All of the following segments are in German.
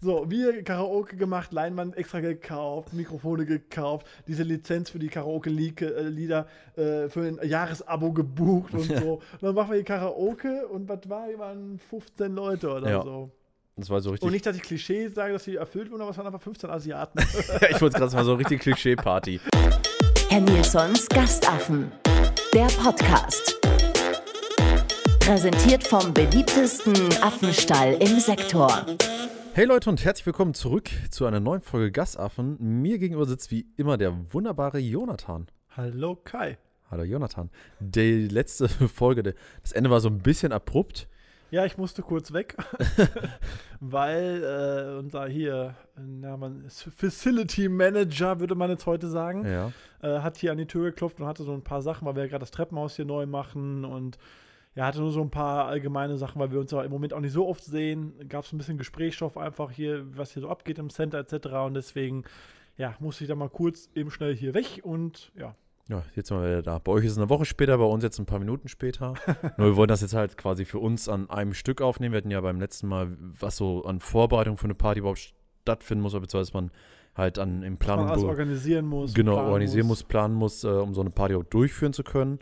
So, wir Karaoke gemacht, Leinwand extra gekauft, Mikrofone gekauft, diese Lizenz für die Karaoke-Lieder äh, für ein Jahresabo gebucht und so. Und dann machen wir hier Karaoke und was war, wir waren 15 Leute oder Ja. so. Das war so richtig. Und nicht, dass ich Klischees sage, dass sie erfüllt wurden, aber es waren einfach 15 Asiaten. ich wollte gerade mal so richtig Klischee-Party. Herr Nilsons Gastaffen. Der Podcast. Präsentiert vom beliebtesten Affenstall im Sektor. Hey Leute und herzlich willkommen zurück zu einer neuen Folge Gasaffen. Mir gegenüber sitzt wie immer der wunderbare Jonathan. Hallo Kai. Hallo Jonathan. Die letzte Folge, das Ende war so ein bisschen abrupt. Ja, ich musste kurz weg, weil äh, unser hier, na, man, Facility Manager, würde man jetzt heute sagen, Ja. äh, hat hier an die Tür geklopft und hatte so ein paar Sachen, weil wir ja gerade das Treppenhaus hier neu machen und ja, hatte nur so ein paar allgemeine Sachen, weil wir uns ja im Moment auch nicht so oft sehen. Gab es ein bisschen Gesprächsstoff einfach hier, was hier so abgeht im Center etc. Und deswegen, ja, musste ich da mal kurz eben schnell hier weg und ja, Ja, jetzt sind wir wieder da. Bei euch ist es eine Woche später, bei uns jetzt ein paar Minuten später. Nur wir wollen das jetzt halt quasi für uns an einem Stück aufnehmen. Wir hatten ja beim letzten Mal, was so an Vorbereitung für eine Party überhaupt stattfinden muss, beziehungsweise man halt an im Planung alles organisieren muss. genau planen organisieren muss, planen muss, äh, um so eine Party auch durchführen zu können.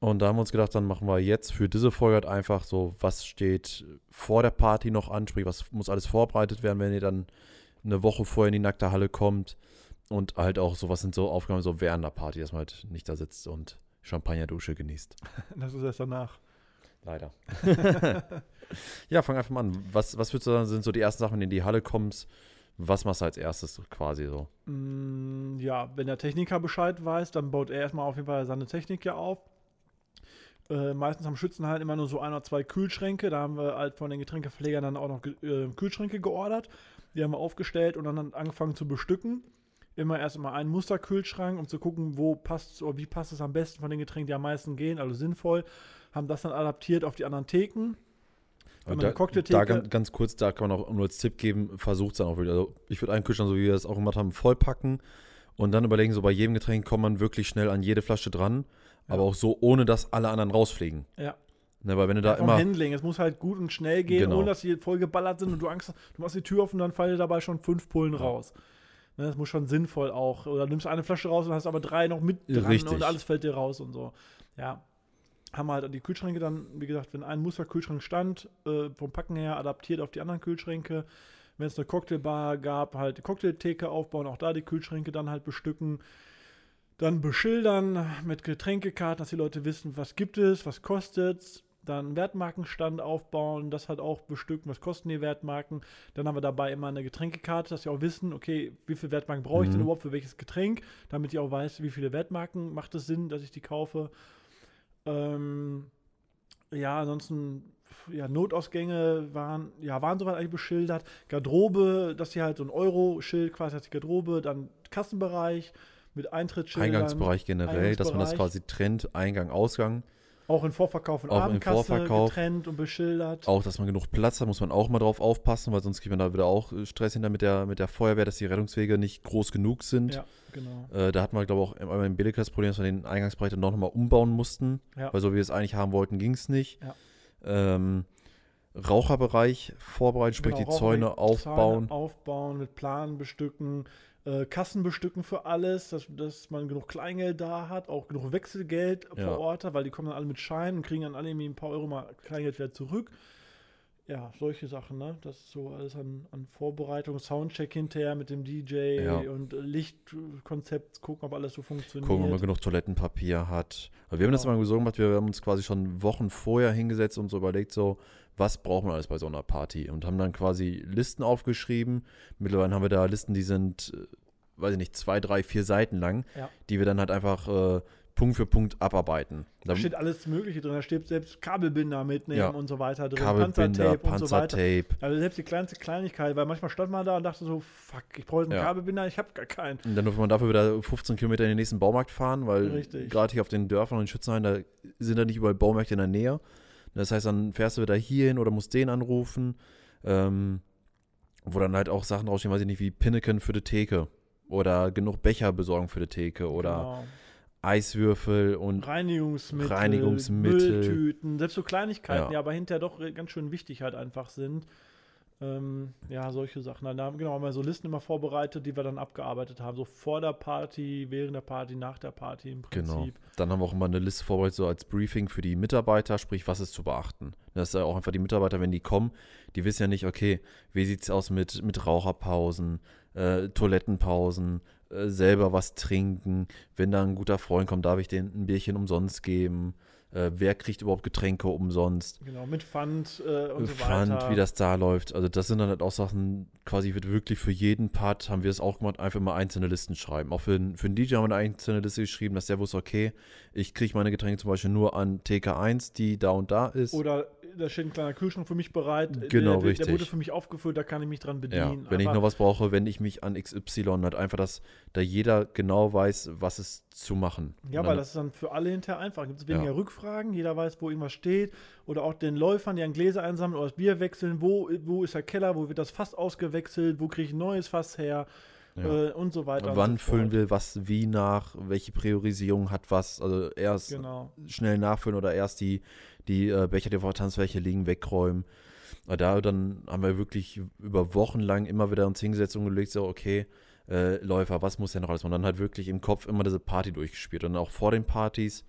Und da haben wir uns gedacht, dann machen wir jetzt für diese Folge halt einfach so, was steht vor der Party noch an, sprich, was muss alles vorbereitet werden, wenn ihr dann eine Woche vorher in die nackte Halle kommt. Und halt auch so, was sind so Aufgaben so während der Party, dass man halt nicht da sitzt und Champagnerdusche genießt. Das ist erst danach. Leider. ja, fang einfach mal an. Was, was würdest du sagen, sind so die ersten Sachen, wenn du in die Halle kommst? Was machst du als erstes quasi so? Mm, Ja, wenn der Techniker Bescheid weiß, dann baut er erstmal auf jeden Fall seine Technik ja auf. Äh, meistens am Schützenhallen immer nur so ein oder zwei Kühlschränke. Da haben wir halt von den Getränkeverlegern dann auch noch äh, Kühlschränke geordert. Die haben wir aufgestellt und dann angefangen zu bestücken. Immer erst mal einen Musterkühlschrank, um zu gucken, wo passt oder wie passt es am besten von den Getränken, die am meisten gehen, also sinnvoll. Haben das dann adaptiert auf die anderen Theken. Wenn da, da ganz, ganz kurz, da kann man auch nur als Tipp geben, versucht es dann auch wirklich. Also ich würde einen Kühlschrank, so wie wir das auch gemacht haben, vollpacken und dann überlegen, so bei jedem Getränk kommt man wirklich schnell an jede Flasche dran, aber auch so, ohne dass alle anderen rausfliegen. Ja. Ne, weil wenn du da Vom immer. Handling. Es muss halt gut und schnell gehen, Genau. ohne dass die voll geballert sind und du Angst hast. Du machst die Tür auf und dann fallen dir dabei schon fünf Pullen raus. Ne, das muss schon sinnvoll auch. Oder nimmst eine Flasche raus und hast aber drei noch mit dran Richtig. und alles fällt dir raus und so. Ja. Haben wir halt die Kühlschränke dann, wie gesagt, wenn ein Musterkühlschrank stand, äh, vom Packen her adaptiert auf die anderen Kühlschränke. Wenn es eine Cocktailbar gab, halt die Cocktailtheke aufbauen, auch da die Kühlschränke dann halt bestücken. Dann beschildern mit Getränkekarten, dass die Leute wissen, was gibt es, was kostet Dann einen Wertmarkenstand aufbauen, das halt auch bestücken, was kosten die Wertmarken. Dann haben wir dabei immer eine Getränkekarte, dass sie auch wissen, okay, wie viele Wertmarken brauche ich denn Mhm. überhaupt für welches Getränk, damit ich auch weiß, wie viele Wertmarken macht es Sinn, dass ich die kaufe. Ähm, ja, ansonsten, ja, Notausgänge waren, ja, waren soweit eigentlich beschildert. Garderobe, dass hier halt so ein Euro-Schild quasi hat die Garderobe, dann Kassenbereich mit Eintrittsschildern. Eingangsbereich generell, dass man das Eingangsbereich. quasi trennt, Eingang, Ausgang. Auch in Vorverkauf und Auch im Abendkasse Vorverkauf. getrennt und beschildert. Auch, dass man genug Platz hat, muss man auch mal drauf aufpassen, weil sonst kriegt man da wieder auch äh, Stress hinter mit der, mit der Feuerwehr, dass die Rettungswege nicht groß genug sind. Ja, genau. Äh, da hatten wir, glaube ich, auch einmal im Billig das Problem, dass wir den Eingangsbereich dann noch mal umbauen mussten. Ja. Weil so wie wir es eigentlich haben wollten, ging es nicht. Ja. Ähm, Raucherbereich vorbereiten, sprich Genau, die Zäune aufbauen. Zäune aufbauen, mit Planen bestücken, äh, Kassen bestücken für alles, dass, dass man genug Kleingeld da hat, auch genug Wechselgeld Ja. vor Ort hat, weil die kommen dann alle mit Scheinen und kriegen dann alle irgendwie ein paar Euro mal Kleingeld wieder zurück. Ja, solche Sachen, ne? Das ist so alles an, an Vorbereitung, Soundcheck hinterher mit dem DJ Ja. und äh, Lichtkonzept, gucken, ob alles so funktioniert. Gucken, ob man genug Toilettenpapier hat. Weil wir haben das mal so gemacht, wir haben uns quasi schon Wochen vorher hingesetzt und so überlegt, so, was braucht man alles bei so einer Party? Und haben dann quasi Listen aufgeschrieben. Mittlerweile haben wir da Listen, die sind, äh, weiß ich nicht, zwei, drei, vier Seiten lang, Ja. die wir dann halt einfach äh, Punkt für Punkt abarbeiten. Da steht alles Mögliche drin. Da steht selbst Kabelbinder mitnehmen Ja. und so weiter drin. Kabelbinder, Panzertape und so weiter. Panzertape. Also selbst die kleinste Kleinigkeit, weil manchmal stand man da und dachte so, fuck, ich brauche jetzt einen Ja. Kabelbinder, ich habe gar keinen. Und dann durfte man dafür wieder 15 Kilometer in den nächsten Baumarkt fahren, weil gerade hier auf den Dörfern und in Schützenhain, da sind da nicht überall Baumärkte in der Nähe. Das heißt, dann fährst du wieder hier hin oder musst den anrufen, ähm, wo dann halt auch Sachen draufstehen, weiß ich nicht, wie Pinneken für die Theke oder genug Becher besorgen für die Theke oder Genau. Eiswürfel und Reinigungsmittel, Reinigungsmittel. Mülltüten, selbst so Kleinigkeiten, Ja. die aber hinterher doch ganz schön wichtig halt einfach sind. Ähm, ja, solche Sachen. Dann haben, genau, haben wir so Listen immer vorbereitet, die wir dann abgearbeitet haben. So vor der Party, während der Party, nach der Party im Prinzip. Genau. Dann haben wir auch immer eine Liste vorbereitet, so als Briefing für die Mitarbeiter, sprich, was ist zu beachten. Das ist ja auch einfach die Mitarbeiter, wenn die kommen, die wissen ja nicht, okay, wie sieht es aus mit, mit Raucherpausen, äh, Toilettenpausen, äh, selber was trinken. Wenn da ein guter Freund kommt, darf ich denen ein Bierchen umsonst geben. Äh, wer kriegt überhaupt Getränke umsonst? Genau, mit Pfand äh, und so Pfand, weiter. wie das da läuft. Also das sind dann halt auch Sachen, quasi wird wirklich für jeden Part, haben wir es auch gemacht, einfach mal einzelne Listen schreiben. Auch für, den- für den DJ haben wir eine einzelne Liste geschrieben, dass der wusste, okay, ich kriege meine Getränke zum Beispiel nur an TK1, die da und da ist. Oder da steht ein kleiner Kühlschrank für mich bereit. Genau, der, der, richtig. Der wurde für mich aufgefüllt, da kann ich mich dran ja, bedienen. wenn ich noch was brauche, wende ich mich an XY, halt einfach, dass da jeder genau weiß, was ist zu machen. Ja, weil das ist dann für alle hinterher einfach. Gibt es weniger Ja. Rückfragen, jeder weiß, wo irgendwas steht. Oder auch den Läufern, die an Gläser einsammeln oder das Bier wechseln. Wo, wo ist der Keller, wo wird das Fass ausgewechselt, wo kriege ich ein neues Fass her Ja. äh, und so weiter. Wann so füllen wir was wie nach, welche Priorisierung hat was, also erst Genau. schnell nachfüllen oder erst die, die äh, Becher, die der Tanzfläche liegen, wegräumen. Aber da dann haben wir wirklich über Wochen lang immer wieder uns hingesetzt und gelegt, so, okay, äh, Läufer, was muss denn noch alles machen? Und dann halt wirklich im Kopf immer diese Party durchgespielt. Und auch vor den Partys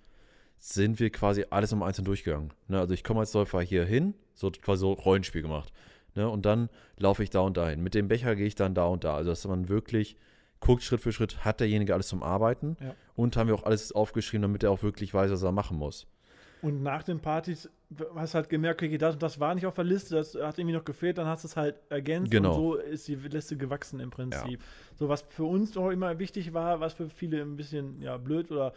sind wir quasi alles um einzeln durchgegangen. Ne? Also ich komme als Läufer hier hin, so quasi so Rollenspiel gemacht. Ne? Und dann laufe ich da und dahin. Mit dem Becher gehe ich dann da und da. Also dass man wirklich guckt Schritt für Schritt, hat derjenige alles zum Arbeiten Ja. und haben wir auch alles aufgeschrieben, damit er auch wirklich weiß, was er machen muss. Und nach den Partys hast du halt gemerkt, okay, das das war nicht auf der Liste, das hat irgendwie noch gefehlt, dann hast du es halt ergänzt Genau. und so ist die Liste gewachsen im Prinzip. So was für uns auch immer wichtig war, was für viele ein bisschen ja, blöd oder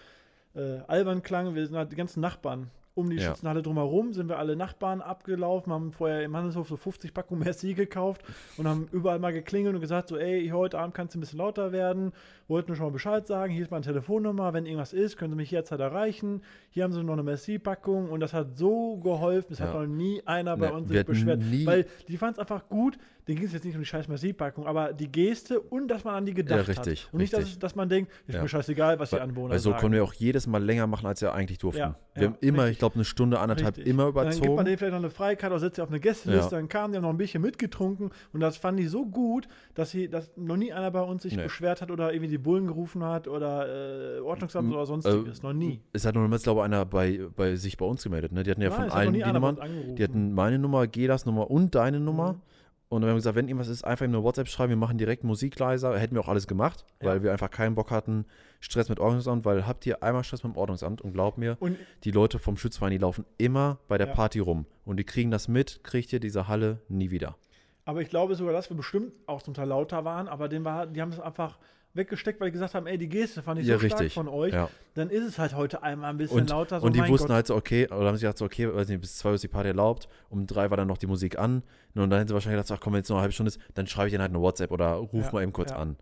äh, albern klang, wir sind halt die ganzen Nachbarn. Um die Ja. Schützenhalle drumherum sind wir alle Nachbarn abgelaufen, haben vorher im Handelshof so 50 Packungen Merci gekauft und haben überall mal geklingelt und gesagt, so ey, heute Abend kannst du ein bisschen lauter werden, wollten nur schon mal Bescheid sagen, hier ist meine Telefonnummer, wenn irgendwas ist, können Sie mich jederzeit erreichen, hier haben Sie noch eine Merci-Packung und das hat so geholfen, es hat Ja. noch nie einer bei Ne, uns sich beschwert, weil die fanden es einfach gut, denen ging es jetzt nicht um die scheiß Merci-Packung, aber die Geste und dass man an die gedacht richtig, hat und nicht, dass, richtig. dass man denkt, ist Ja. mir scheißegal, was die Weil, Anwohner weil so sagen. konnten wir auch jedes Mal länger machen, als wir eigentlich durften. Ja, wir ja, haben immer, ich glaube, eine Stunde, anderthalb Richtig. immer Dann gibt man überzogen. denen vielleicht noch eine Freikarte oder setzt sie auf eine Gästeliste, Ja. dann kamen die haben noch ein bisschen mitgetrunken und das fanden die so gut, dass, sie, dass noch nie einer bei uns sich Nee. beschwert hat oder irgendwie die Bullen gerufen hat oder äh, Ordnungsamt M- oder sonstiges. noch nie. Es hat nur jetzt, glaube ich, einer bei, bei sich bei uns gemeldet. Ne? Die hatten ja Nein, von allen die Nummern. Die hatten meine Nummer, Gelas Nummer und deine Nummer. Mhm. Und dann haben wir gesagt, wenn irgendwas ist, einfach ihm eine WhatsApp schreiben, wir machen direkt Musik leiser. Hätten wir auch alles gemacht, Ja. weil wir einfach keinen Bock hatten, Stress mit Ordnungsamt, weil habt ihr einmal Stress mit dem Ordnungsamt und glaubt mir, Und die Leute vom Schutzverein, die laufen immer bei der Ja. Party rum. Und die kriegen das mit, kriegt ihr diese Halle nie wieder. Aber ich glaube sogar, dass wir bestimmt auch zum Teil lauter waren, aber den war, die haben das einfach weggesteckt, weil die gesagt haben, ey, die Geste fand ich Ja, so stark richtig. von euch. Ja. Dann ist es halt heute einmal ein bisschen Und, lauter. So, und die wussten Gott. halt so, okay, oder haben sie gedacht so, okay, weiß nicht, bis zwei Uhr ist die Party erlaubt, um drei war dann noch die Musik an. Und dann hätten sie wahrscheinlich gedacht, ach komm, wenn jetzt noch eine halbe Stunde ist, dann schreibe ich ihnen halt eine WhatsApp oder ruf Ja, mal eben kurz an.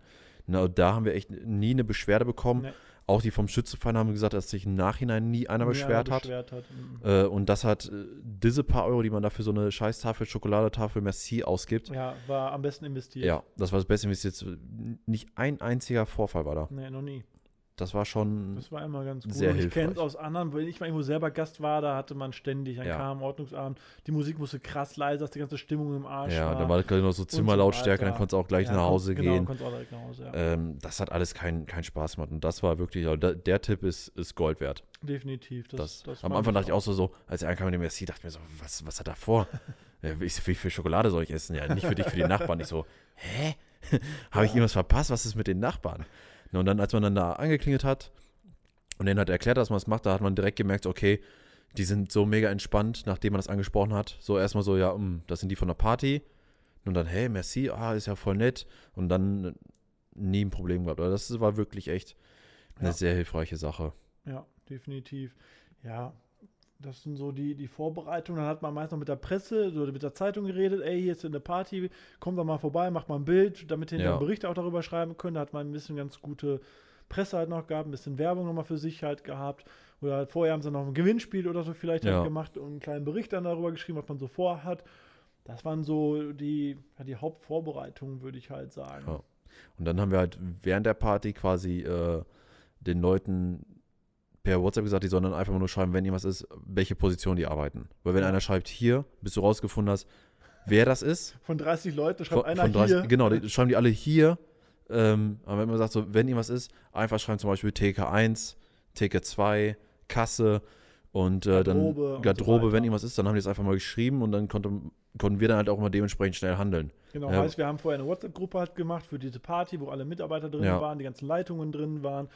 Na, und da haben wir echt nie eine Beschwerde bekommen. Nee. Auch die vom Schützenverein haben gesagt, dass sich im Nachhinein nie einer Ja, beschwert hat. beschwert hat. Mhm. Äh, und das hat äh, diese paar Euro, die man dafür so eine Scheißtafel, Schokoladetafel Merci ausgibt. Ja, war am besten investiert. Ja, das war das Beste, jetzt nicht ein einziger Vorfall war da. Nee, noch nie. Das war schon Das war immer ganz gut. Sehr ich kenne es aus anderen, wenn ich mal irgendwo selber Gast war, da hatte man ständig, dann Ja. kam Ordnungsabend, die Musik musste krass leise, dass die ganze Stimmung im Arsch Ja, war. da war gerade noch so Zimmerlautstärke, dann konntest du auch gleich Ja, nach Hause genau, gehen. konntest auch direkt nach Hause, ja. Ähm, das hat alles keinen keinen Spaß gemacht. Und das war wirklich, also da, der Tipp ist, ist Gold wert. Definitiv. Das, Das, das am Anfang dachte ich auch so, so als er ankam mit dem Merci, dachte ich mir so, was, was hat er vor? Wie, wie viel Schokolade soll ich essen? Ja, nicht für dich, für die Nachbarn. Ich so, hä? Habe ich irgendwas verpasst? Was ist mit den Nachbarn? Na, Und dann, als man dann da angeklingelt hat und denen hat erklärt, dass man es macht, da hat man direkt gemerkt, okay, die sind so mega entspannt, nachdem man das angesprochen hat. So erstmal so, ja, mm, das sind die von der Party. Und dann, hey, merci, ah, ist ja voll nett. Und dann äh, nie ein Problem gehabt. Aber das war wirklich echt eine Ja. sehr hilfreiche Sache. Ja, definitiv. Ja, das sind so die, die Vorbereitungen. Dann hat man meist noch mit der Presse, so mit der Zeitung geredet, ey, hier ist eine Party, kommt doch mal vorbei, macht mal ein Bild, damit hinterher Ja. Berichte auch darüber schreiben können. Da hat man ein bisschen ganz gute Presse halt noch gehabt, ein bisschen Werbung nochmal für sich halt gehabt. Oder halt vorher haben sie noch ein Gewinnspiel oder so vielleicht Ja. halt gemacht und einen kleinen Bericht dann darüber geschrieben, was man so vorhat. Das waren so die, ja, die Hauptvorbereitungen, würde ich halt sagen. Und dann haben wir halt während der Party quasi äh, den Leuten per WhatsApp gesagt, die sollen dann einfach mal nur schreiben, wenn irgendwas ist, welche Position die arbeiten. Weil wenn einer schreibt, hier, bis du rausgefunden hast, wer das ist. Von 30 Leuten schreibt Von, einer von 30 hier. Genau, die schreiben die alle hier. Ähm, aber wenn man sagt, so, wenn irgendwas ist, einfach schreiben zum Beispiel TK1, TK2, Kasse und äh, Garderobe und dann so Garderobe, weiter. wenn irgendwas ist, dann haben die es einfach mal geschrieben und dann konnte, konnten wir dann halt auch immer dementsprechend schnell handeln. Genau, Ja. heißt, wir haben vorher eine WhatsApp-Gruppe halt gemacht für diese Party, wo alle Mitarbeiter drin Ja. waren, die ganzen Leitungen drin waren.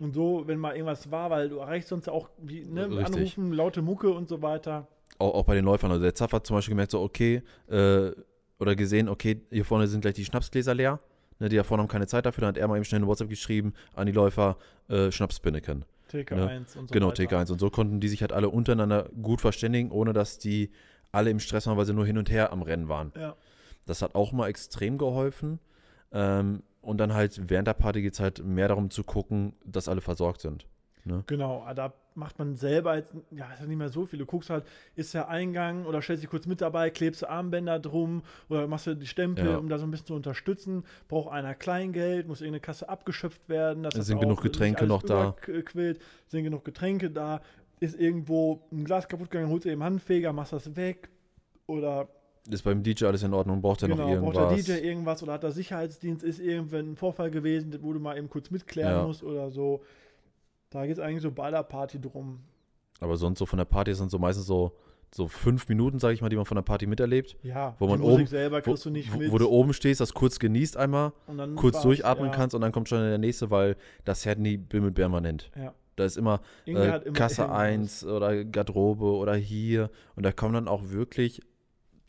Und so, wenn mal irgendwas war, weil du erreichst sonst auch ne. Anrufen, laute Mucke und so weiter. Auch, auch bei den Läufern. Also der Zaff hat zum Beispiel gemerkt, so, okay, äh, oder gesehen, okay, hier vorne sind gleich die Schnapsgläser leer. Ne, die da vorne haben keine Zeit dafür. Dann hat er mal eben schnell eine WhatsApp geschrieben an die Läufer, äh, Schnapsbinneken. TK1 und so genau, weiter. TK1. Und so konnten die sich halt alle untereinander gut verständigen, ohne dass die alle im Stress waren, weil sie nur hin und her am Rennen waren. Ja. Das hat auch mal extrem geholfen. Ähm, und dann halt während der Party geht es halt mehr darum zu gucken, dass alle versorgt sind. Genau, aber da macht man selber jetzt, ja, ist ja nicht mehr so viel. Du guckst halt, ist der Eingang oder stellst dich kurz mit dabei, klebst du Armbänder drum oder machst du die Stempel, Ja. um da so ein bisschen zu unterstützen. Braucht einer Kleingeld, muss irgendeine Kasse abgeschöpft werden. Dass das Sind auch genug Getränke noch da? überquillt. Sind genug Getränke da? Ist irgendwo ein Glas kaputt gegangen, holst du eben Handfeger, machst das weg. Oder Ist beim DJ alles in Ordnung? Braucht er noch genau, irgendwas? braucht der DJ irgendwas oder hat der Sicherheitsdienst, ist irgendwann ein Vorfall gewesen, wo du mal eben kurz mitklären Ja. musst oder so. Da geht es eigentlich so bei der Party drum. Aber sonst so von der Party sind so meistens so, so fünf Minuten, sage ich mal, die man von der Party miterlebt. Ja, Wo man oben- selber Wo, du nicht wo, du oben stehst, das kurz genießt einmal, kurz durchatmen ja, kannst und dann kommt schon der nächste, weil das Handy bimmelt permanent. Ja. Da ist immer, äh, immer Kasse irgendwas. 1 oder Garderobe oder hier. Und da kommen dann auch wirklich,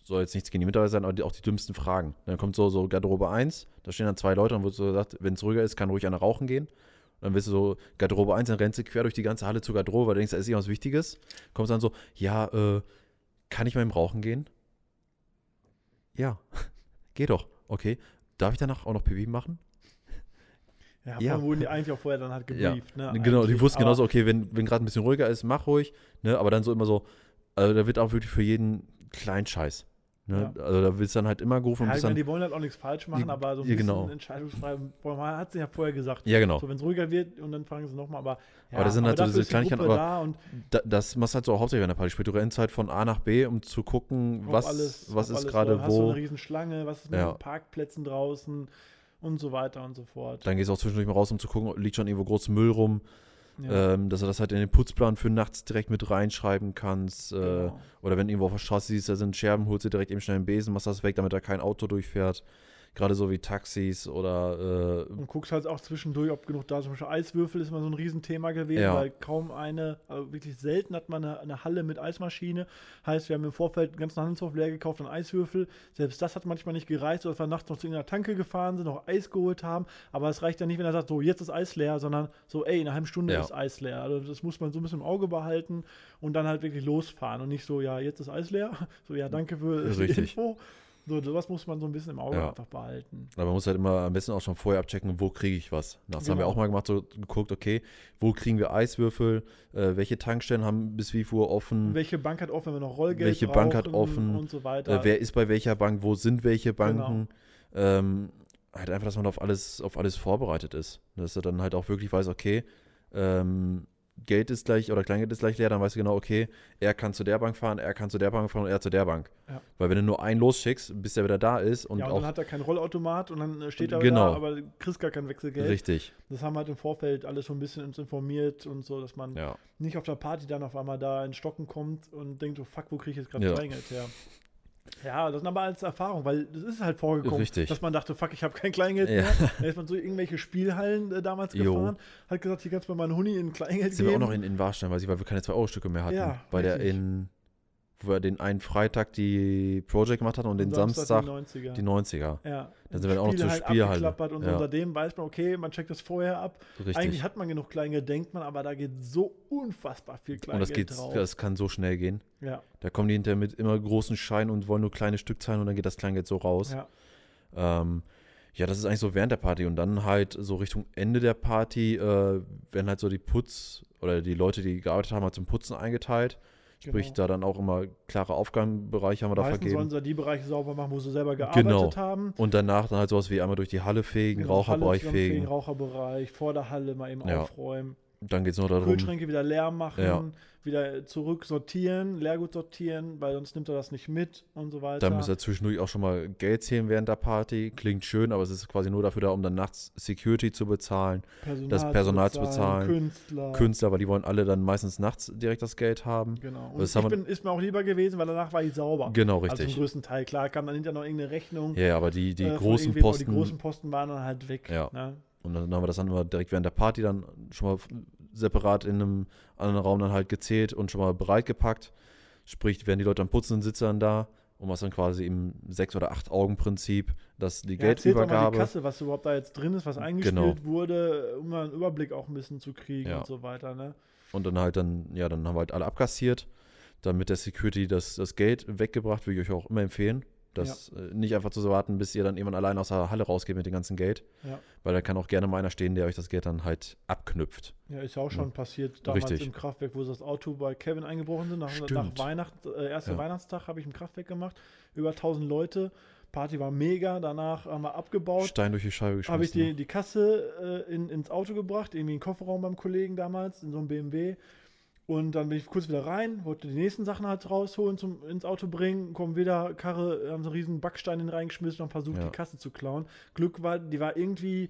soll jetzt nichts gegen die Mitarbeiter sein, aber die, auch die dümmsten Fragen. Dann kommt so, so Garderobe 1, da stehen dann zwei Leute und wird so gesagt, wenn es ruhiger ist, kann ruhig einer rauchen gehen. Und dann bist du so, Garderobe 1, dann rennst du quer durch die ganze Halle zur Garderobe, weil du denkst, da ist irgendwas Wichtiges. Kommst dann so, ja, äh, kann ich mal im Rauchen gehen? Ja, geh doch. Okay. Darf ich danach auch noch Pipi machen? Ja, Ja. ja. wurden die eigentlich auch vorher dann halt Ja. gebrieft. Ne, genau, die eigentlich. wussten Aber genauso, okay, wenn, wenn gerade ein bisschen ruhiger ist, mach ruhig, ne, aber dann so immer so, also da wird auch wirklich für jeden Kleinscheiß. Ne? Also da willst du dann halt immer gerufen und Ja, meine, dann, die wollen halt auch nichts falsch machen, Ja, aber so ein ja, bisschen genau. entscheidungsfrei. Man hat es ja vorher gesagt. ja genau, So, wenn es ruhiger wird und dann fragen sie nochmal, aber ja, Aber das sind halt so diese die Kleinigkeiten, aber da und da, das machst du halt so hauptsächlich an der Party. Spielst du rennst halt von A nach B, um zu gucken, was, alles, was ist gerade läuft. Hast du wo. eine riesen Schlange, was ist mit Ja. den Parkplätzen draußen und so weiter und so fort. Dann gehst du auch zwischendurch mal raus, um zu gucken, liegt schon irgendwo groß Müll rum, Ja, ähm, dass du das halt in den Putzplan für nachts direkt mit reinschreiben kannst. Äh, genau. Oder wenn irgendwo auf der Straße siehst, da sind Scherben, holst du direkt eben schnell einen Besen, machst das weg, damit da kein Auto durchfährt. Gerade so wie Taxis oder äh, Und guckst halt auch zwischendurch, ob genug da ist. Zum Beispiel Eiswürfel ist immer so ein Riesenthema gewesen, Ja. weil kaum eine, also wirklich selten hat man eine, eine Halle mit Eismaschine. Heißt, wir haben im Vorfeld einen ganzen Handelshof leer gekauft an Eiswürfel. Selbst das hat manchmal nicht gereicht, sodass wir nachts noch zu irgendeiner Tanke gefahren sind, noch Eis geholt haben. Aber es reicht ja nicht, wenn er sagt, so, jetzt ist Eis leer, sondern so, ey, in einer halben Stunde Ja. ist Eis leer. Also das muss man so ein bisschen im Auge behalten und dann halt wirklich losfahren und nicht so, ja, jetzt ist Eis leer. So, ja, danke für die. Info. So, sowas muss man so ein bisschen im Auge Ja. einfach behalten. Aber man muss halt immer am besten auch schon vorher abchecken, wo kriege ich was. Das haben wir Genau. auch mal gemacht, so geguckt, okay, wo kriegen wir Eiswürfel, äh, welche Tankstellen haben bis wie viel Uhr offen, Welche Bank hat offen, wenn wir noch Rollgeld Welche Bank hat brauchen offen? und so weiter. äh, wer ist bei welcher Bank, wo sind welche Genau. Banken. Ähm, halt einfach, dass man auf alles, auf alles vorbereitet ist. Dass er dann halt auch wirklich weiß, okay, ähm, Geld ist gleich oder Kleingeld ist gleich leer, dann weißt du genau, okay, er kann zu der Bank fahren, er kann zu der Bank fahren und er zu der Bank. Ja. Weil wenn du nur einen losschickst, bis der wieder da ist und ja, und auch dann hat er keinen Rollautomat und dann äh, steht er Genau. da, aber kriegst gar kein Wechselgeld. richtig, Das haben wir halt im Vorfeld alles so ein bisschen uns informiert und so, dass man ja. nicht auf der Party dann auf einmal da in Stocken kommt und denkt, oh fuck, wo kriege ich jetzt gerade Ja. Kleingeld her? Ja, das sind aber alles Erfahrungen, weil das ist halt vorgekommen, Richtig. dass man dachte, fuck, ich habe kein Kleingeld Ja. mehr. Da ist man so irgendwelche Spielhallen äh, damals Jo. gefahren, hat gesagt, hier kannst du mir mal einen Huni in Kleingeld Sind geben. wir auch noch in, in Warstein, weiß ich, weil wir keine 2-Euro-Stücke mehr hatten. Ja, bei der richtig. in, wo wir den einen Freitag die Project gemacht hatten und den Samstag, die 90er. die 90er. Ja, Dann sind wir auch noch zur Spielhalle. abgeklappert und so. Ja. seitdem weiß man, okay, man checkt das vorher ab. Richtig. Eigentlich hat man genug Kleingeld, denkt man, aber da geht so unfassbar viel und Kleingeld das, geht, drauf. das kann so schnell gehen. ja, Da kommen die hinterher mit immer großen Scheinen und wollen nur kleine Stückzahlen und dann geht das Kleingeld so raus. ja, Ähm, ja, das ist eigentlich so während der Party und dann halt so Richtung Ende der Party äh, werden halt so die Putz oder die Leute, die gearbeitet haben, halt zum Putzen eingeteilt. Sprich, genau. da dann auch immer klare Aufgabenbereiche haben wir da Meistens vergeben. sollen sie die Bereiche sauber machen, wo sie selber gearbeitet Genau. haben. Und danach dann halt sowas wie einmal durch die Halle fegen, Genau, Raucherbereich Halle fegen. Raucherbereich, vor der Halle mal eben Ja. aufräumen. Dann geht es noch darum, Kühlschränke wieder leer machen, Ja. Wieder zurück sortieren, Leergut sortieren, weil sonst nimmt er das nicht mit und so weiter. dann müsst ihr zwischendurch auch schon mal Geld zählen während der Party. Klingt schön, aber es ist quasi nur dafür da, um dann nachts Security zu bezahlen. Personal das Personal zu bezahlen, Künstler. Künstler, aber die wollen alle dann meistens nachts direkt das Geld haben. Genau. Und Das ich bin, ist mir auch lieber gewesen, weil danach war ich sauber. Genau, Also richtig. zum größten Teil. Klar kam dann hinterher noch irgendeine Rechnung. Ja, aber die, die äh, großen Posten. Die großen Posten waren dann halt weg. Ja. Ne? Und dann haben wir das dann immer direkt während der Party dann schon mal separat in einem anderen Raum dann halt gezählt und schon mal bereit gepackt. Sprich, während die Leute am Putzen sind, dann da und was dann quasi im sechs oder acht Augen Prinzip, dass die Ja, mal die Geldübergabe. Kasse, was überhaupt da jetzt drin ist, was eingespielt Genau. wurde, um mal einen Überblick auch ein bisschen zu kriegen Ja. und so weiter. Ne? Und dann halt dann, ja, dann haben wir halt alle abkassiert. Dann mit der Security das, das Geld weggebracht, würde ich euch auch immer empfehlen. Das äh, nicht einfach zu warten, bis ihr dann irgendwann allein aus der Halle rausgeht mit dem ganzen Geld. Ja. Weil da kann auch gerne mal einer stehen, der euch das Geld dann halt abknüpft. Ja, ist ja auch schon Ja. passiert damals Richtig. im Kraftwerk, wo sie das Auto bei Kevin eingebrochen sind. Nach, nach Stimmt. Weihnacht, äh, erster Ja. Weihnachtstag habe ich im Kraftwerk gemacht. Über 1000 Leute. Party war mega. Danach haben wir abgebaut. Stein durch die Scheibe geschmissen. Habe ich die, die Kasse äh, in, ins Auto gebracht, irgendwie in den Kofferraum beim Kollegen damals, in so einem BMW. Und dann bin ich kurz wieder rein, wollte die nächsten Sachen halt rausholen, zum, ins Auto bringen, kommen wieder, Karre, haben so einen riesen Backstein in reingeschmissen und versucht, Ja. die Kasse zu klauen. Glück war, die war irgendwie,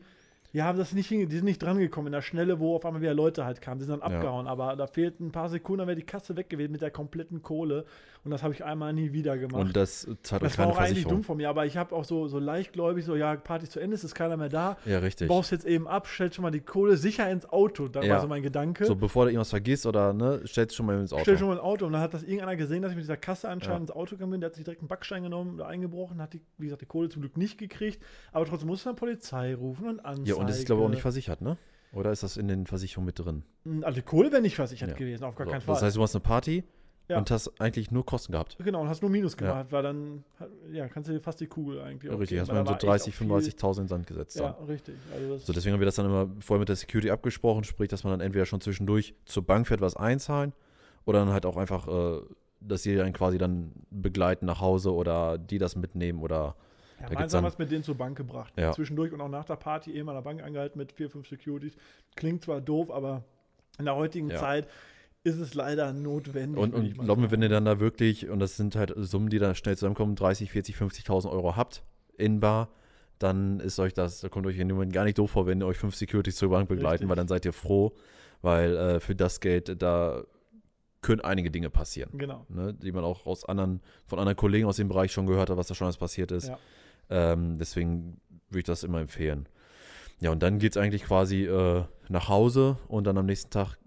ja, haben das nicht hinge die sind nicht drangekommen in der Schnelle, wo auf einmal wieder Leute halt kamen. Die sind dann Ja. abgehauen, aber da fehlten ein paar Sekunden, dann wäre die Kasse weg gewesen mit der kompletten Kohle. Und das habe ich einmal nie wieder gemacht. Und das zahlt das war auch eigentlich dumm von mir, aber ich habe auch so, so leichtgläubig, so, ja, Party ist zu Ende, es ist keiner mehr da. Ja, richtig. baust jetzt eben ab, stellst schon mal die Kohle sicher ins Auto. Da Ja. war so mein Gedanke. So, bevor du irgendwas vergisst oder, ne, stellst schon mal ins Auto. Stell schon mal ins Auto. Und dann hat das irgendeiner gesehen, dass ich mit dieser Kasse anscheinend Ja. ins Auto gegangen bin. Der hat sich direkt einen Backstein genommen oder eingebrochen, hat die, wie gesagt, die Kohle zum Glück nicht gekriegt. Aber trotzdem musste dann Polizei rufen und Anzeige. ja, und das ist, glaube ich, auch nicht versichert, ne? Oder ist das in den Versicherungen mit drin? Also die Kohle wäre nicht versichert Ja. gewesen, auf gar So, keinen Fall. Das heißt, du machst eine Party Ja. und hast eigentlich nur Kosten gehabt. genau, und hast nur Minus Ja. gemacht, weil dann, ja, kannst du dir fast die Kugel eigentlich Ja, richtig, hast man so war echt 30, auch viel- 35.000 in den Sand gesetzt. Ja, Dann. richtig. Also So, deswegen haben wir das dann immer vorher mit der Security abgesprochen, sprich, dass man dann entweder schon zwischendurch zur Bank fährt, was einzahlen, oder dann halt auch einfach, äh, dass sie dann quasi dann begleiten nach Hause oder die das mitnehmen oder Ja, Da meins haben wir es mit denen zur Bank gebracht. Ja. Zwischendurch und auch nach der Party eben an der Bank angehalten mit vier, fünf Securities. Klingt zwar doof, aber in der heutigen Ja. Zeit ist es leider notwendig. Und, und glaub mir, wenn ihr dann da wirklich, und das sind halt Summen, die da schnell zusammenkommen, 30, 40, 50.000 Euro habt in Bar, dann ist euch das, da kommt euch in dem Moment gar nicht doof vor, wenn euch fünf Securities zur Bank begleiten, Richtig. weil dann seid ihr froh, weil äh, für das Geld, da können einige Dinge passieren. Genau. Ne, die man auch aus anderen, von anderen Kollegen aus dem Bereich schon gehört hat, was da schon alles passiert ist. Ja. Ähm, deswegen würde ich das immer empfehlen. Ja, und dann geht es eigentlich quasi äh, nach Hause und dann am nächsten Tag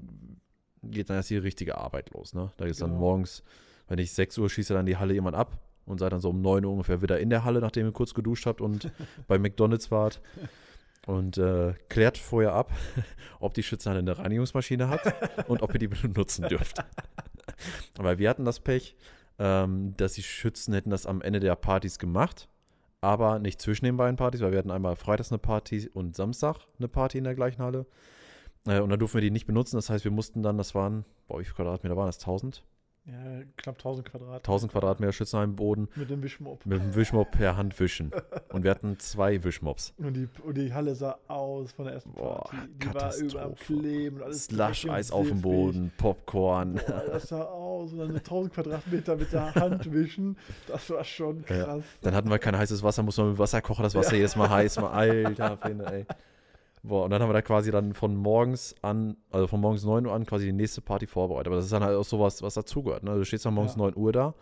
geht dann erst die richtige Arbeit los. Ne? Da ist dann Genau. morgens, wenn ich 6 Uhr schieße, dann die Halle jemand ab und seid dann so um 9 Uhr ungefähr wieder in der Halle, nachdem ihr kurz geduscht habt und bei McDonalds wart. Und äh, klärt vorher ab, ob die Schützenhalle eine Reinigungsmaschine hat und ob ihr die benutzen dürft. Weil wir hatten das Pech, ähm, dass die Schützen hätten das am Ende der Partys gemacht, aber nicht zwischen den beiden Partys, weil wir hatten einmal freitags eine Party und Samstag eine Party in der gleichen Halle. Äh, und dann durften wir die nicht benutzen. Das heißt, wir mussten dann, das waren, boah, wie viele Quadratmeter waren das? 1000? Ja, knapp 1000 Quadrat. 1000 Quadratmeter Schützenheimboden Mit dem Wischmob. mit dem Wischmob per Hand wischen. Und wir hatten zwei Wischmobs. Und die, und die Halle sah aus von der ersten Boah, Party. Die war überall am. Kleben alles Slush-Eis auf dem. Boden, Popcorn. Boah, das sah aus. Und dann mit 1000 Quadratmeter mit der Hand wischen. Das war schon Ja. krass. Dann hatten wir kein heißes Wasser, mussten wir mit Wasser kochen, das Wasser jedes Mal heiß, mal alter Finde, ey. Boah, und dann haben wir da quasi dann von morgens an, also von morgens 9 Uhr an quasi die nächste Party vorbereitet. Aber das ist dann halt auch sowas, was dazugehört. Ne? Du stehst dann morgens Ja. 9 Uhr da,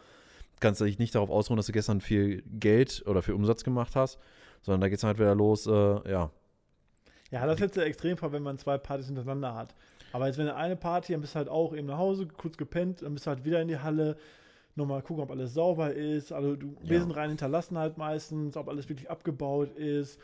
kannst dich nicht darauf ausruhen, dass du gestern viel Geld oder viel Umsatz gemacht hast, sondern da geht es halt wieder los, äh, ja. Ja, das ist jetzt der Extremfall, wenn man zwei Partys hintereinander hat. Aber jetzt, wenn du eine Party, dann bist du halt auch eben nach Hause, kurz gepennt, dann bist du halt wieder in die Halle, nochmal gucken, ob alles sauber ist. Also du Ja. Besen rein hinterlassen halt meistens, ob alles wirklich abgebaut ist.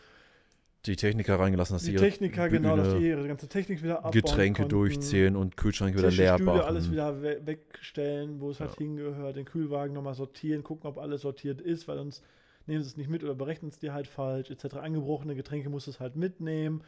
Die Techniker reingelassen, dass die ihre Techniker, genau, dass die Bühne, ihre ganze Technik wieder abbauen Getränke konnten. durchzählen und Kühlschränke wieder leer machen. alles wieder we wegstellen, wo es halt Ja. hingehört, den Kühlwagen nochmal sortieren, gucken, ob alles sortiert ist, weil sonst nehmen sie es nicht mit oder berechnen es dir halt falsch, etc. Angebrochene Getränke musst du es halt mitnehmen.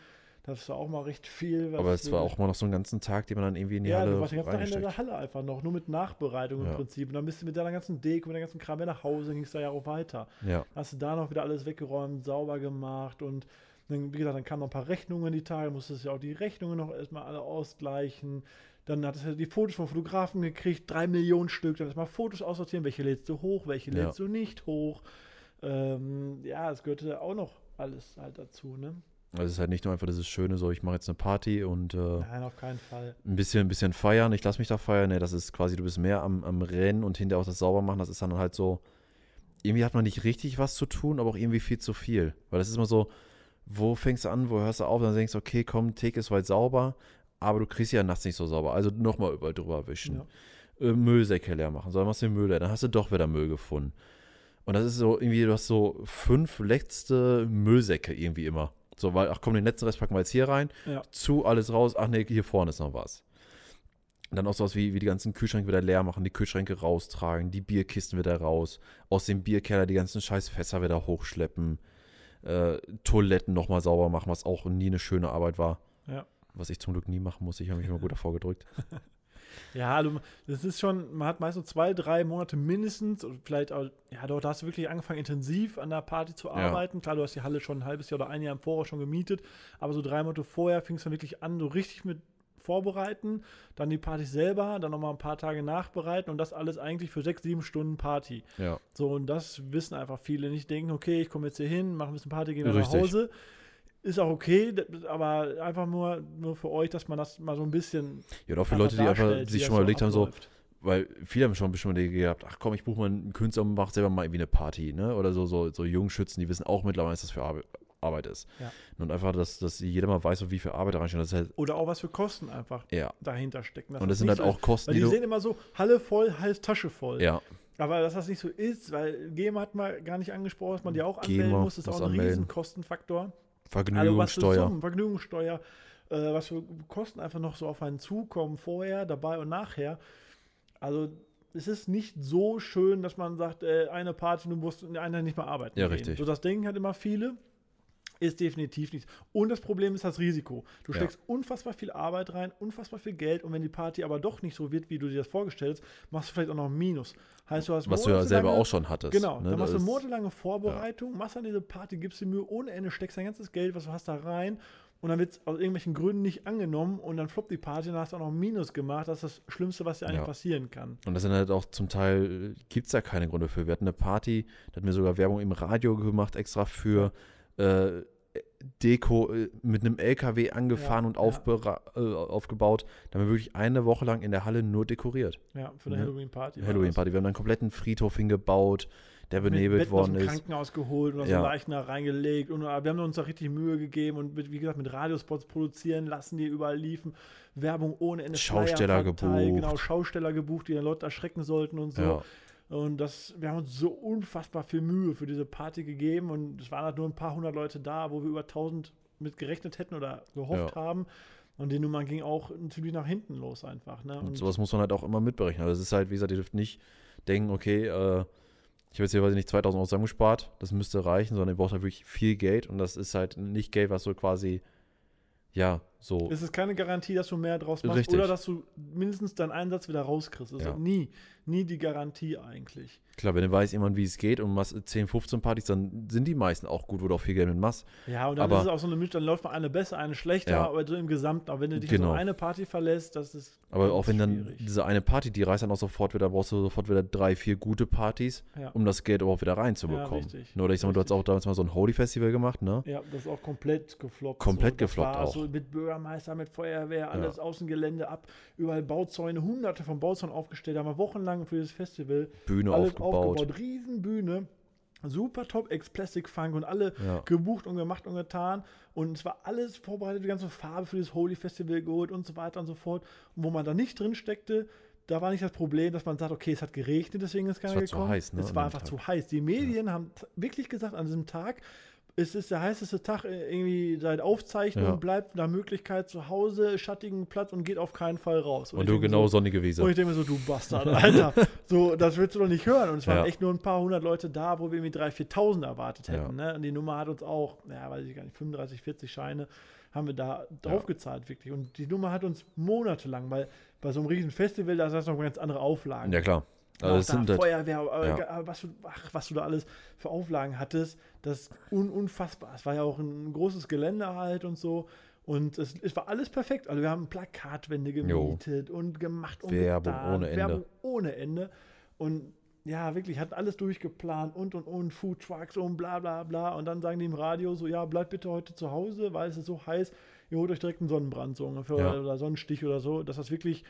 Das war auch mal recht viel. Aber es war auch mal noch so einen ganzen Tag, den man dann irgendwie in die ja, Halle du warst den ganzen Tag in der Halle einfach noch, nur mit Nachbereitung im Ja. Prinzip. Und dann bist du mit deiner ganzen Deko, mit der ganzen Kram nach Hause, ging es da ja auch weiter. Ja, Hast du da noch wieder alles weggeräumt, sauber gemacht und Dann, wie gesagt, dann kamen noch ein paar Rechnungen die Tage, musstest ja auch die Rechnungen noch erstmal alle ausgleichen. Dann hattest du die Fotos vom Fotografen gekriegt, drei Millionen Stück. Dann erstmal Fotos aussortieren, welche lädst du hoch, welche Ja. lädst du nicht hoch. Ähm, ja, es gehörte auch noch alles halt dazu, ne? Also es ist halt nicht nur einfach dieses Schöne, so ich mache jetzt eine Party und äh, Nein, auf keinen Fall. ein bisschen, ein bisschen feiern, ich lasse mich da feiern. Nee, das ist quasi, du bist mehr am, am Rennen und hinterher auch das Saubermachen. Das ist dann halt so, irgendwie hat man nicht richtig was zu tun, aber auch irgendwie viel zu viel. Weil das ist immer so, wo fängst du an, wo hörst du auf? Dann denkst du, okay, komm, Theke ist weit sauber, aber du kriegst ja nachts nicht so sauber. Also nochmal überall drüber wischen. Ja. Äh, Müllsäcke leer machen. So, dann machst du den Müll leer. Dann hast du doch wieder Müll gefunden. Und das ist so, irgendwie, du hast so fünf letzte Müllsäcke irgendwie immer. So, weil, ach komm, den letzten Rest packen wir jetzt hier rein. Ja. Zu, alles raus. Ach nee, hier vorne ist noch was. Und dann auch sowas wie, wie die ganzen Kühlschränke wieder leer machen, die Kühlschränke raustragen, die Bierkisten wieder raus, aus dem Bierkeller die ganzen scheiß Fässer wieder hochschleppen, äh, Toiletten nochmal sauber machen, was auch nie eine schöne Arbeit war. Ja. Was ich zum Glück nie machen muss. Ich habe mich immer gut davor gedrückt. Ja, also das ist schon, man hat meistens zwei, drei Monate mindestens und vielleicht auch, ja, da hast du wirklich angefangen, intensiv an der Party zu arbeiten. Klar, du hast die Halle schon ein halbes Jahr oder ein Jahr im Voraus schon gemietet, aber so drei Monate vorher fing es dann wirklich an, so richtig mit vorbereiten, dann die Party selber, dann nochmal ein paar Tage nachbereiten und das alles eigentlich für sechs, sieben Stunden Party. Ja. So, und das wissen einfach viele nicht, denken, okay, ich komme jetzt hier hin, mache ein bisschen Party, gehe wieder nach Richtig. Ist auch okay, aber einfach nur, nur für euch, dass man das mal so ein bisschen Ja, auch für Leute, die einfach sich schon das mal überlegt haben, so, weil viele haben schon bestimmt die Idee gehabt, ach komm, ich buche mal einen Künstler und mache selber mal irgendwie eine Party, ne? Oder so, so, so Jungschützen, die wissen auch mittlerweile, was das für Arbeit, Arbeit ist. Ja. Und einfach, dass, dass jeder mal weiß, wie viel Arbeit da reinsteht. Das ist halt, Oder auch was für Kosten einfach ja. dahinter stecken. dass Und das sind halt so auch Kosten, Weil die die sehen immer so, Halle voll, heißt Tasche voll. Ja, Aber dass das nicht so ist, weil GEMA hat mal gar nicht angesprochen, dass man die auch GEMA anmelden muss, ist auch ein anmelden. riesen Kostenfaktor. Also Vergnügungssteuer. Summen, Vergnügungssteuer, äh, was für Kosten einfach noch so auf einen zukommen, vorher, dabei und nachher. Also es ist nicht so schön, dass man sagt, äh, eine Party, du musst in einer nicht mehr arbeiten. Ja, gehen. richtig. So das denken halt immer viele. Ist definitiv nicht. Und das Problem ist das Risiko. Du Ja. steckst unfassbar viel Arbeit rein, unfassbar viel Geld und wenn die Party aber doch nicht so wird, wie du dir das vorgestellt hast, machst du vielleicht auch noch ein Minus. Heißt, du hast Was du ja selber auch schon hattest. Genau, ne? dann machst du monatelange Vorbereitung, machst dann diese Party, gibst dir Mühe ohne Ende, steckst dein ganzes Geld, was du hast, da rein und dann wird es aus irgendwelchen Gründen nicht angenommen und dann floppt die Party und dann hast du auch noch ein Minus gemacht. Das ist das Schlimmste, was dir eigentlich Ja. passieren kann. Und das sind halt auch zum Teil, gibt es da keine Gründe für. Wir hatten eine Party, da hatten wir sogar Werbung im Radio gemacht, extra für äh, Deko äh, mit einem LKW angefahren Ja, und ja. aufbera- äh, aufgebaut. Da haben wir wirklich eine Woche lang in der Halle nur dekoriert. Ja, für eine Ja. Halloween-Party. Halloween-Party. Wir haben einen kompletten Friedhof hingebaut, der das. Mit benebelt Betten aus worden dem ist. Krankenhaus geholt und aus Ja. den Leichen da reingelegt. Und äh, wir haben uns da richtig Mühe gegeben und mit, wie gesagt mit Radiospots produzieren lassen, die überall liefen. Werbung ohne Ende. Schausteller verteilt, gebucht. Genau, Schausteller gebucht, die dann Leute erschrecken sollten und so. Ja. Und das, wir haben uns so unfassbar viel Mühe für diese Party gegeben und es waren halt nur ein paar hundert Leute da, wo wir über 1000 mit gerechnet hätten oder gehofft Ja. haben. Und die Nummer ging auch natürlich nach hinten los einfach. Ne? Und sowas muss man halt auch immer mitberechnen. Also es ist halt, wie gesagt, ihr dürft nicht denken, okay, äh, ich habe jetzt hier, weiß ich nicht, 2000 Euro zusammengespart, das müsste reichen, sondern ihr braucht halt wirklich viel Geld und das ist halt nicht Geld, was so quasi, ja, so, es ist keine Garantie, dass du mehr draus machst Richtig. oder dass du mindestens deinen Einsatz wieder rauskriegst. Das Ja. ist nie, nie die Garantie eigentlich. klar, wenn du weißt jemand, wie es geht und machst 10, 15 Partys, dann sind die meisten auch gut, wo du auch viel Geld mit machst. Ja, und dann Aber- ist es auch so eine Mischung, dann läuft mal eine besser, eine schlechter, Ja. aber so im Gesamten, auch wenn du dich Genau. auf eine Party verlässt, das ist Aber auch wenn dann schwierig. diese eine Party, die reißt dann auch sofort wieder, brauchst du sofort wieder drei, vier gute Partys, Ja. um das Geld überhaupt wieder reinzubekommen. Ja, oder ich sag mal, du hast auch damals mal so ein Holy Festival gemacht, ne? Ja, das ist auch komplett gefloppt. Komplett so. Gefloppt auch. So mit Bürgermeister, mit Feuerwehr, alles Außengelände ab, überall Bauzäune, hunderte von Bauzäunen aufgestellt, haben wir wochenlang für dieses Festival Bühne alles aufgebaut. aufgebaut, Riesenbühne, super top, Ex-Plastic Funk und alle Ja. gebucht und gemacht und getan und es war alles vorbereitet, die ganze Farbe für dieses Holy Festival geholt und so weiter und so fort. Und wo man da nicht drin steckte, da war nicht das Problem, dass man sagt, okay, es hat geregnet, deswegen ist keiner war zu gekommen. heiß, ne, Es war einfach Tag. zu heiß. Die Medien haben t- wirklich gesagt, an diesem Tag, es ist der heißeste Tag äh, irgendwie seit Aufzeichnung, Ja. bleibt nach Möglichkeit zu Hause, schattigen Platz und geht auf keinen Fall raus. Und ich du genau so, sonnige Wiese. und ich denke mir so, du Bastard, Alter. so, das willst du doch nicht hören. Und es waren Ja. echt nur ein paar hundert Leute da, wo wir irgendwie 3.000, 4.000 erwartet Ja. hätten. Ne? Und die Nummer hat uns auch, ja, weiß ich gar nicht, 35, 40 Scheine haben wir da draufgezahlt, wirklich. Und die Nummer hat uns monatelang, weil bei so einem riesen Festival, da ist das noch ganz andere Auflagen. Ja, klar. Also Auch es da sind halt, Feuerwehr, ja. was, du, ach, was du da alles für Auflagen hattest, das ist un, unfassbar. Es war ja auch ein großes Gelände halt und so. Und es, es war alles perfekt. Also wir haben Plakatwände gemietet und gemacht und Werbung getan. ohne Ende. Werbung ohne Ende. Und ja, wirklich, hat alles durchgeplant und und und, Food Trucks und bla bla bla. Und dann sagen die im Radio so, ja, bleibt bitte heute zu Hause, weil es ist so heiß, ihr holt euch direkt einen Sonnenbrand so ungefähr Ja. oder, oder Sonnenstich oder so. Dass das wirklich,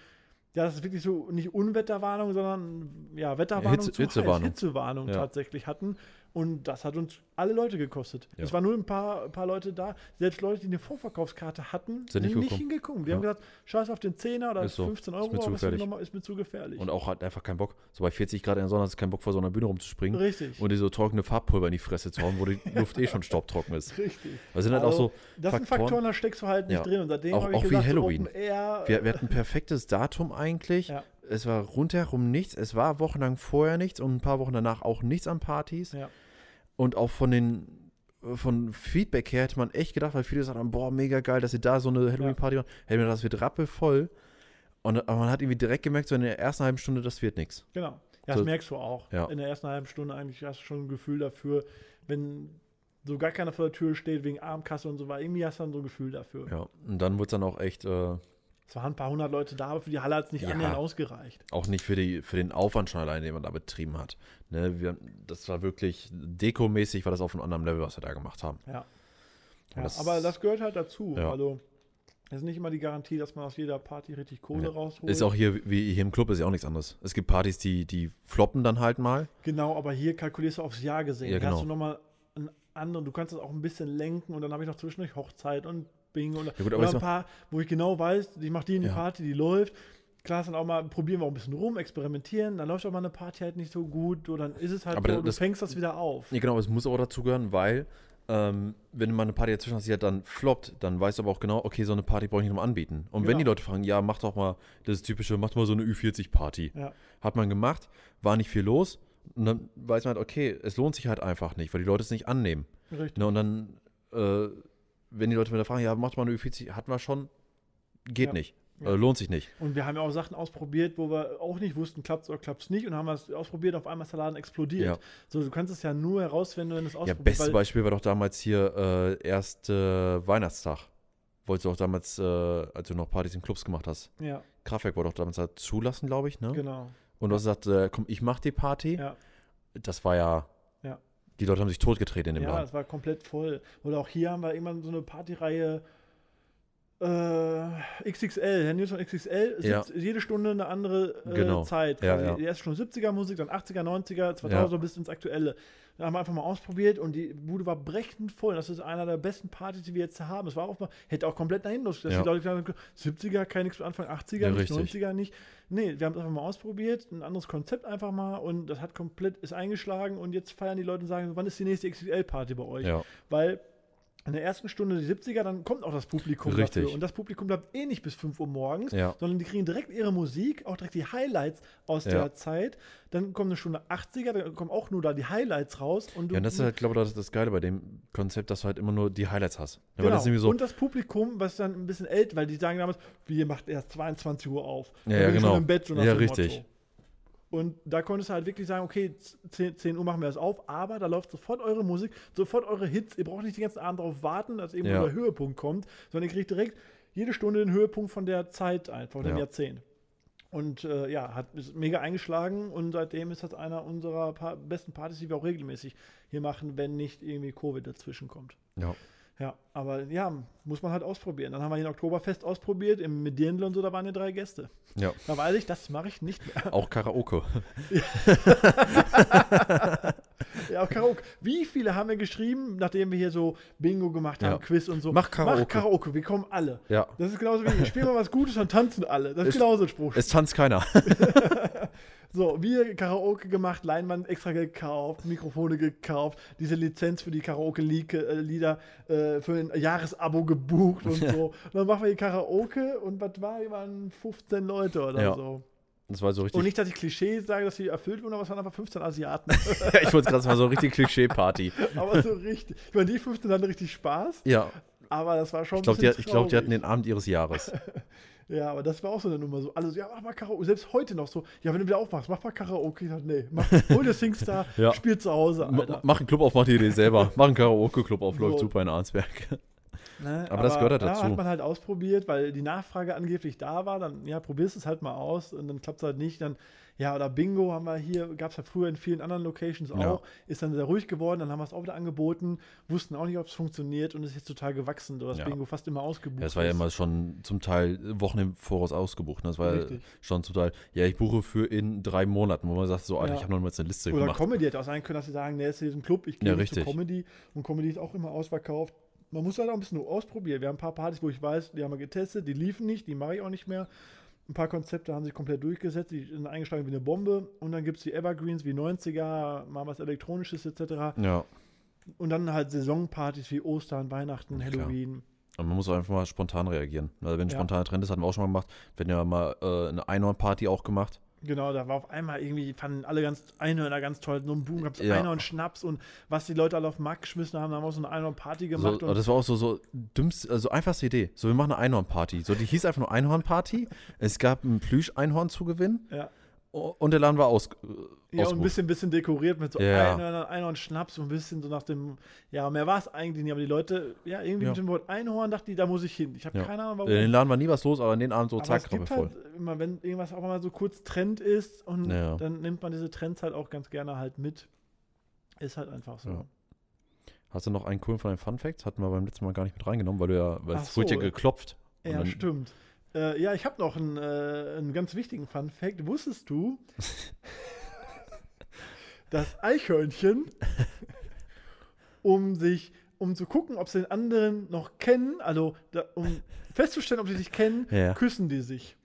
ja, das ist wirklich so nicht Unwetterwarnung, sondern ja, Wetterwarnung, Hitze- zu Hitzewarnung. Hitzewarnung Ja. tatsächlich hatten. Und das hat uns alle Leute gekostet. Ja. Es waren nur ein paar, ein paar Leute da. Selbst Leute, die eine Vorverkaufskarte hatten, Sind nicht gekommen. hingekommen. Wir Ja. haben gesagt, scheiß auf den Zehner oder Ist so. 15 Ist Euro, mir zu aber ist mir, gefährlich. ist mir zu gefährlich. und auch hat einfach keinen Bock. So bei 40 Grad in der Sonne hast du keinen Bock vor so einer Bühne rumzuspringen. Richtig. Und dir so trockene Farbpulver in die Fresse zu hauen, wo die Luft eh schon staubtrocken ist. Richtig. Das sind halt Also, auch so Das sind Faktoren. Faktoren, da steckst du halt nicht Ja. drin. Und seitdem Auch- auch wie gesagt, so Halloween. Air, Wir, wir hatten ein perfektes Datum eigentlich. Ja. Es war rundherum nichts. Es war wochenlang vorher nichts und ein paar Wochen danach auch nichts an Partys. Ja. Und auch von den von Feedback her hätte man echt gedacht, weil viele haben, boah, mega geil, dass ihr da so eine Halloween-Party macht. Hätte mir das wird rappelvoll. Und aber man hat irgendwie direkt gemerkt, so in der ersten halben Stunde, das wird nichts. Genau. Ja, das So- merkst du auch. Ja. In der ersten halben Stunde eigentlich hast du schon ein Gefühl dafür, wenn so gar keiner vor der Tür steht wegen Armkasse und so weiter. Irgendwie hast du dann so ein Gefühl dafür. Ja. Und dann wurde es dann auch echt, äh, Es waren ein paar hundert Leute da, aber für die Halle hat es nicht Ja. annähernd ausgereicht. auch nicht für, die, für den Aufwand schon allein, den man da betrieben hat. Ne, wir, das war wirklich dekomäßig, war das auf einem anderen Level, was wir da gemacht haben. Ja. Ja das- aber das gehört halt dazu. Ja. Also, es ist nicht immer die Garantie, dass man aus jeder Party richtig Kohle Ja. rausholt. Ist auch hier, wie hier im Club, ist ja auch nichts anderes. Es gibt Partys, die, die floppen dann halt mal. Genau, aber hier kalkulierst du aufs Jahr gesehen. Ja, genau. du nochmal einen anderen, du kannst das auch ein bisschen lenken und dann habe ich noch zwischendurch Hochzeit und Bingo oder, Ja gut, oder ein paar, wo ich genau weiß, ich mache die in die Ja. Party, die läuft. Klar, dann auch mal, probieren wir auch ein bisschen rum, experimentieren, dann läuft auch mal eine Party halt nicht so gut, so, dann ist es halt Aber so, das- du fängst das wieder auf. Ja, genau, es muss auch dazugehören, weil, ähm, wenn du mal eine Party dazwischen hast, die halt dann floppt, dann weißt du aber auch genau, okay, so eine Party brauche ich nicht nochmal anbieten. Und wenn Genau. die Leute fragen, ja, mach doch mal das typische, mach doch mal so eine Ü40-Party. Ja. Hat man gemacht, war nicht viel los. Und dann weiß man halt, okay, es lohnt sich halt einfach nicht, weil die Leute es nicht annehmen. Richtig. Ne, und dann, äh, wenn die Leute wieder fragen, ja, mach doch mal eine Ü40, hatten wir schon, geht Ja. nicht. Ja. Äh, lohnt sich nicht. Und wir haben ja auch Sachen ausprobiert, wo wir auch nicht wussten, klappt es oder klappt es nicht. Und haben es ausprobiert, auf einmal ist der Laden explodiert. Ja. So, du kannst es ja nur herausfinden, wenn du es Ja, ausprobierst. bestes weil- Beispiel war doch damals hier äh, erste Weihnachtstag. Wolltest du auch damals, äh, als du noch Partys in Clubs gemacht hast. Ja, Kraftwerk wollte doch damals halt zulassen, glaube ich, ne? genau. Und du hast gesagt, äh, komm, ich mach die Party. Ja. Das war ja, Ja. Die Leute haben sich totgetreten in dem Ja, Laden. es war komplett voll. Oder auch hier haben wir irgendwann so eine Partyreihe äh, XXL, Herr Nilsson XXL, Ja. jede Stunde eine andere äh, Genau. Zeit. Ja, ja. Die erste Stunde 70er Musik, dann 80er, 90er, 2000er bis ins Aktuelle. Da haben wir einfach mal ausprobiert und die Bude war brechend voll. Das ist einer der besten Partys, die wir jetzt haben. Es war auch mal, hätte auch komplett dahin los, dass Ja. die Leute gesagt haben, 70er kann nichts mit Anfang 80er, Ja, nicht richtig. 90er nicht. Nee, wir haben es einfach mal ausprobiert, ein anderes Konzept einfach mal und das hat komplett, ist eingeschlagen und jetzt feiern die Leute und sagen, wann ist die nächste XXL-Party bei euch? Ja. Weil in der ersten Stunde die 70er, dann kommt auch das Publikum Richtig. dafür. Und das Publikum bleibt eh nicht bis 5 Uhr morgens, Ja. sondern die kriegen direkt ihre Musik, auch direkt die Highlights aus Ja. der Zeit. Dann kommt eine Stunde 80er, dann kommen auch nur da die Highlights raus. Und Ja, und das ist halt, glaube ich, das, das Geile bei dem Konzept, dass du halt immer nur die Highlights hast. Ja, genau. das so, Und das Publikum, was dann ein bisschen älter, weil die sagen damals, wir macht erst 22 Uhr auf. Ja, ja, genau. Im Bett, so Ja, richtig. Motto. Und da konntest du halt wirklich sagen, okay, 10, 10 Uhr machen wir das auf, aber da läuft sofort eure Musik, sofort eure Hits. Ihr braucht nicht den ganzen Abend darauf warten, dass irgendwo Ja. der Höhepunkt kommt, sondern ihr kriegt direkt jede Stunde den Höhepunkt von der Zeit einfach, von dem Ja. Jahrzehnt. Und äh, ja, hat mega eingeschlagen und seitdem ist das einer unserer pa besten Partys, die wir auch regelmäßig hier machen, wenn nicht irgendwie Covid dazwischen kommt. ja. Ja, aber ja, muss man halt ausprobieren. Dann haben wir hier ein Oktoberfest ausprobiert, im Medienl und so, da waren ja drei Gäste. ja. Da weiß ich, das mache ich nicht mehr. Auch Karaoke. Ja, auch Karaoke. Wie viele haben wir geschrieben, nachdem wir hier so Bingo gemacht haben, Ja. Quiz und so? Mach Karaoke. Mach Karaoke, wir kommen alle. Ja. Das ist genauso wie, spielen wir was Gutes und tanzen alle. Das ist Es- genauso ein Spruch. Es tanzt keiner. So, wir Karaoke gemacht, Leinwand extra gekauft, Mikrofone gekauft, diese Lizenz für die Karaoke-Lieder äh, für ein Jahresabo gebucht und so. Und dann machen wir hier Karaoke und was war, wir waren 15 Leute oder Ja. so. Das war so richtig. Und nicht, dass ich Klischees sage, dass sie erfüllt wurden, aber es waren einfach 15 Asiaten. ich wollte gerade sagen, so richtig Klischee-Party. aber so richtig. Ich meine, die 15 hatten richtig Spaß, Ja. aber das war schon Ich glaube, die, bisschen ich glaub, die hatten den Abend ihres Jahres. Ja, aber das war auch so eine Nummer. So, alle so, ja, mach mal Karaoke. Selbst heute noch so, ja, wenn du wieder aufmachst, mach mal Karaoke. Ich dachte, nee, mach, hol dir Singstar, Ja. spiel zu Hause, Alter. Mach einen Club auf, mach die Idee selber. Mach einen Karaoke-Club auf, läuft So. super in Arnsberg. Ne? Aber das gehört halt ja, dazu. hat man halt ausprobiert, weil die Nachfrage angeblich da war. Dann, ja, probierst es halt mal aus und dann klappt es halt nicht. Dann, ja, oder Bingo haben wir hier, gab es ja früher in vielen anderen Locations auch. Ja. Ist dann sehr ruhig geworden, dann haben wir es auch wieder angeboten, wussten auch nicht, ob es funktioniert und ist jetzt total gewachsen, so dass Ja. Bingo fast immer ausgebucht Ja, es war ja immer schon zum Teil Wochen im Voraus ausgebucht. Ne? Das war ja Richtig. schon zum Teil, ja, ich buche für in drei Monaten, wo man sagt, so, Alter, ich habe noch mal eine Liste Oder gemacht. Comedy hätte auch sein können, dass sie sagen, nee, ist hier ein Club, ich gehe Ja, zu. Comedy. Und Comedy ist auch immer ausverkauft. Man muss halt auch ein bisschen ausprobieren. Wir haben ein paar Partys, wo ich weiß, die haben wir getestet, die liefen nicht, die mache ich auch nicht mehr. Ein paar Konzepte haben sich komplett durchgesetzt, die sind eingeschlagen wie eine Bombe. Und dann gibt es die Evergreens wie 90er, mal was Elektronisches etc. Ja, Und dann halt Saisonpartys wie Ostern, Weihnachten, Klar. Halloween. und man muss auch einfach mal spontan reagieren. Also wenn ein Ja. spontaner Trend ist, hatten wir auch schon mal gemacht. Wir hatten ja mal äh, eine Einhorn-Party auch gemacht. Genau, da war auf einmal irgendwie, fanden alle ganz Einhörner ganz toll. So ein Boom, gab es Ja. Einhorn-Schnaps und was die Leute alle auf den Markt geschmissen haben, da haben wir auch so eine Einhorn-Party So, gemacht. aber das war auch so, so dümmst, also einfachste Idee. So, wir machen eine Einhorn-Party. So, die hieß einfach nur Einhorn-Party. Es gab ein Plüsch-Einhorn zu gewinnen ja. Und der Laden war aus, äh, Ja, und ein bisschen, bisschen dekoriert mit so Ja. Einhörnern, Einhorn-Schnaps, so ein bisschen so nach dem, ja, mehr war es eigentlich nicht, aber die Leute, ja, irgendwie Ja. mit dem Wort Einhorn dachte ich, da muss ich hin. Ich habe Ja. keine Ahnung, warum. In den Laden war nie was los, aber in den Abend so aber zack, es gibt voll. halt immer, wenn irgendwas auch mal so kurz Trend ist und Ja. dann nimmt man diese Trends halt auch ganz gerne halt mit. Ist halt einfach so. Hast du noch einen coolen von deinen Fun Facts? Hatten wir beim letzten Mal gar nicht mit reingenommen, weil du ja, weil Ach es wurde ja so. geklopft. Und Ja, stimmt. Äh, ja, ich habe noch einen, äh, einen ganz wichtigen Fun-Fact. Wusstest du, dass Eichhörnchen, um sich, um zu gucken, ob sie den anderen noch kennen, also da, um festzustellen, ob sie sich kennen, Ja. küssen die sich.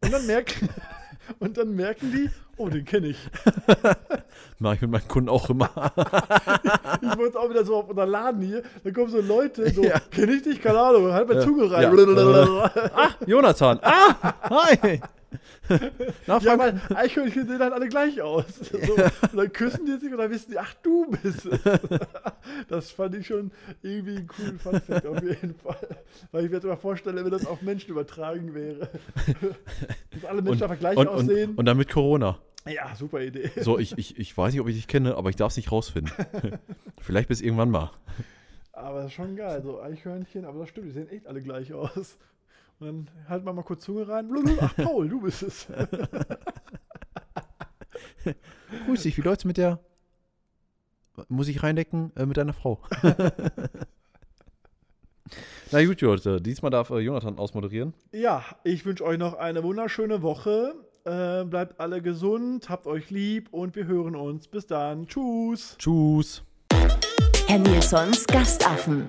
Und dann merken, und dann merken die, oh, den kenne ich. Mach ich mit meinen Kunden auch immer. Ich wollte auch wieder so auf unser Laden hier. Da kommen so Leute, so, Ja. kenne ich dich? Keine Ahnung, halt mal Ja. Zunge rein. Ja. Jonathan. Ah, hi. Na, Ja, weil Eichhörnchen sehen dann alle gleich aus. So, und dann küssen die sich und dann wissen die, ach, du bist es. Das fand ich schon irgendwie einen coolen Funfact auf jeden Fall. Weil ich mir jetzt mal vorstelle, wenn das auf Menschen übertragen wäre. Dass alle Menschen einfach gleich und, aussehen. und, und dann mit Corona. ja, super Idee. So, ich, ich, ich weiß nicht, ob ich dich kenne, aber ich darf es nicht rausfinden. Vielleicht bis irgendwann mal. Aber das ist schon geil, so Eichhörnchen, aber das stimmt, die sehen echt alle gleich aus. Und dann halt mal mal kurz Zunge rein. Ach, Paul, du bist es. Grüß dich, wie läuft's mit der? Muss ich reindecken? Äh, mit deiner Frau. Na gut, Leute, diesmal darf äh, Jonathan ausmoderieren. Ja, ich wünsche euch noch eine wunderschöne Woche. Äh, bleibt alle gesund, habt euch lieb und wir hören uns. Bis dann. Tschüss. Tschüss. Herr Nilsons Gastaffen.